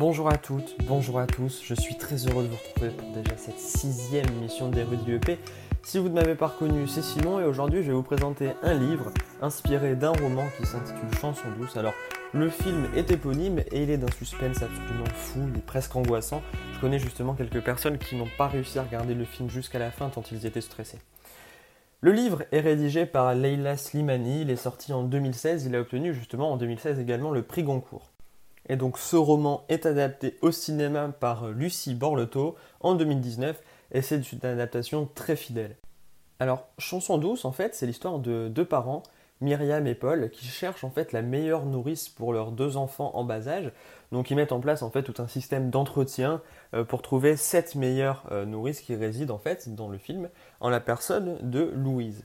Bonjour à toutes, bonjour à tous, je suis très heureux de vous retrouver pour déjà cette sixième émission d'Érudit EP. Si vous ne m'avez pas reconnu, c'est Simon et aujourd'hui je vais vous présenter un livre inspiré d'un roman qui s'intitule Chanson douce. Alors le film est éponyme et il est d'un suspense absolument fou, il est presque angoissant. Je connais justement quelques personnes qui n'ont pas réussi à regarder le film jusqu'à la fin tant ils étaient stressés. Le livre est rédigé par Leila Slimani, il est sorti en 2016, il a obtenu justement en 2016 également le prix Goncourt. Et donc ce roman est adapté au cinéma par Lucie Borleto en 2019 et c'est une adaptation très fidèle. Alors Chanson douce en fait c'est l'histoire de deux parents, Myriam et Paul, qui cherchent en fait la meilleure nourrice pour leurs deux enfants en bas âge. Donc ils mettent en place en fait tout un système d'entretien euh, pour trouver cette meilleures euh, nourrices qui résident en fait dans le film en la personne de Louise.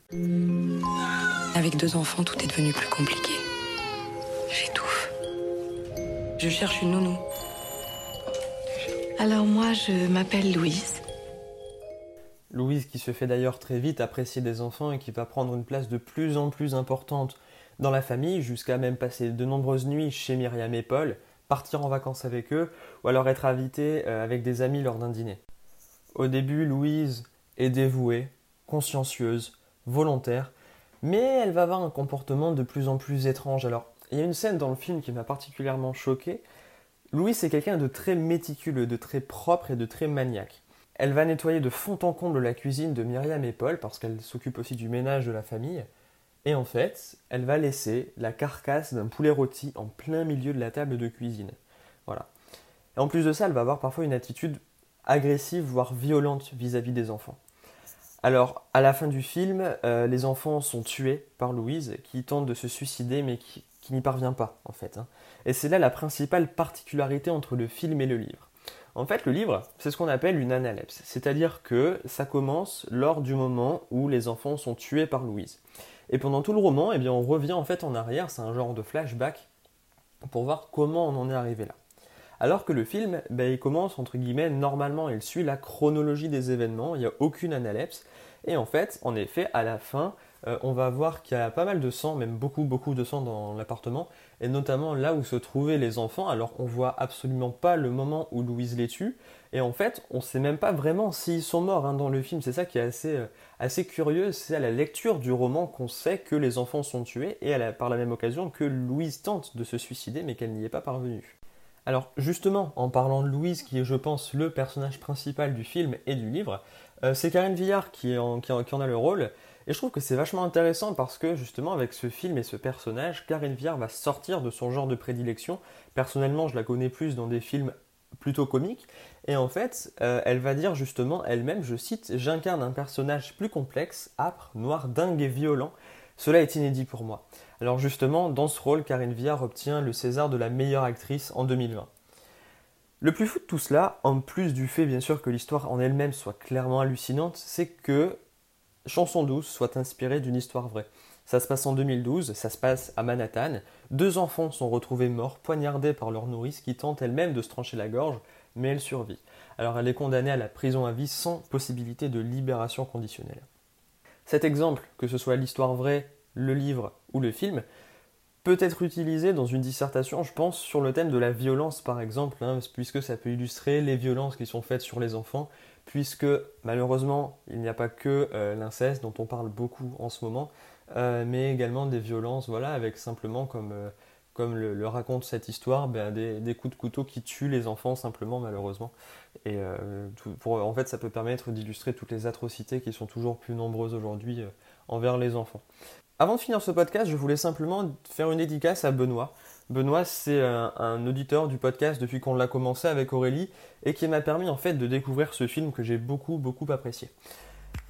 Avec deux enfants, tout est devenu plus compliqué. Je cherche une nounou. Alors moi, je m'appelle Louise. Louise qui se fait d'ailleurs très vite apprécier des enfants et qui va prendre une place de plus en plus importante dans la famille, jusqu'à même passer de nombreuses nuits chez Myriam et Paul, partir en vacances avec eux, ou alors être invitée euh, avec des amis lors d'un dîner. Au début, Louise est dévouée, consciencieuse, volontaire, mais elle va avoir un comportement de plus en plus étrange. Alors, il y a une scène dans le film qui m'a particulièrement choqué. Louise est quelqu'un de très méticuleux, de très propre et de très maniaque. Elle va nettoyer de fond en comble la cuisine de Myriam et Paul parce qu'elle s'occupe aussi du ménage de la famille. Et en fait, elle va laisser la carcasse d'un poulet rôti en plein milieu de la table de cuisine. Voilà. Et en plus de ça, elle va avoir parfois une attitude agressive, voire violente vis-à-vis des enfants. Alors, à la fin du film, euh, les enfants sont tués par Louise, qui tente de se suicider, mais qui, n'y parvient pas, en fait. Hein. Et c'est là la principale particularité entre le film et le livre. En fait, le livre, c'est ce qu'on appelle une analepse, c'est-à-dire que ça commence lors du moment où les enfants sont tués par Louise. Et pendant tout le roman, eh bien, on revient en fait en arrière, c'est un genre de flashback pour voir comment on en est arrivé là. Alors que le film, ben, il commence entre guillemets normalement, il suit la chronologie des événements, il n'y a aucune analepse. Et en fait, en effet, à la fin, euh, on va voir qu'il y a pas mal de sang, même beaucoup, beaucoup de sang dans l'appartement, et notamment là où se trouvaient les enfants. Alors on voit absolument pas le moment où Louise les tue, et en fait, on sait même pas vraiment s'ils sont morts hein, dans le film. C'est ça qui est assez, euh, assez curieux, c'est à la lecture du roman qu'on sait que les enfants sont tués, et par la même occasion que Louise tente de se suicider, mais qu'elle n'y est pas parvenue. Alors justement, en parlant de Louise, qui est je pense le personnage principal du film et du livre, euh, c'est Karine Villard qui en a le rôle, et je trouve que c'est vachement intéressant parce que justement avec ce film et ce personnage, Karine Viard va sortir de son genre de prédilection. Personnellement, je la connais plus dans des films plutôt comiques. Et en fait, euh, elle va dire justement elle-même, je cite, J'incarne un personnage plus complexe, âpre, noir, dingue et violent. Cela est inédit pour moi. Alors justement, dans ce rôle, Karine Viard obtient le César de la meilleure actrice en 2020. Le plus fou de tout cela, en plus du fait bien sûr que l'histoire en elle-même soit clairement hallucinante, c'est que Chanson douce soit inspirée d'une histoire vraie. Ça se passe en 2012, ça se passe à Manhattan. Deux enfants sont retrouvés morts, poignardés par leur nourrice qui tente elle-même de se trancher la gorge, mais elle survit. Alors elle est condamnée à la prison à vie sans possibilité de libération conditionnelle. Cet exemple, que ce soit l'histoire vraie, le livre ou le film, peut être utilisé dans une dissertation, je pense, sur le thème de la violence par exemple, hein, puisque ça peut illustrer les violences qui sont faites sur les enfants, puisque malheureusement il n'y a pas que euh, l'inceste dont on parle beaucoup en ce moment, euh, mais également des violences, voilà, avec simplement comme, euh, comme le, raconte cette histoire, ben, des, coups de couteau qui tuent les enfants simplement malheureusement. Et pour, en fait ça peut permettre d'illustrer toutes les atrocités qui sont toujours plus nombreuses aujourd'hui envers les enfants. Avant de finir ce podcast, je voulais simplement faire une dédicace à Benoît. Benoît, c'est un, auditeur du podcast depuis qu'on l'a commencé avec Aurélie et qui m'a permis en fait de découvrir ce film que j'ai beaucoup beaucoup apprécié.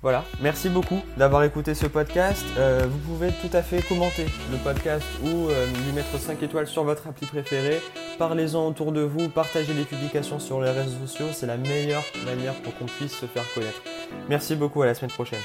Voilà, merci beaucoup d'avoir écouté ce podcast. Euh, vous pouvez tout à fait commenter le podcast ou euh, lui mettre 5 étoiles sur votre appli préférée. Parlez-en autour de vous, partagez les publications sur les réseaux sociaux, c'est la meilleure manière pour qu'on puisse se faire connaître. Merci beaucoup, à la semaine prochaine.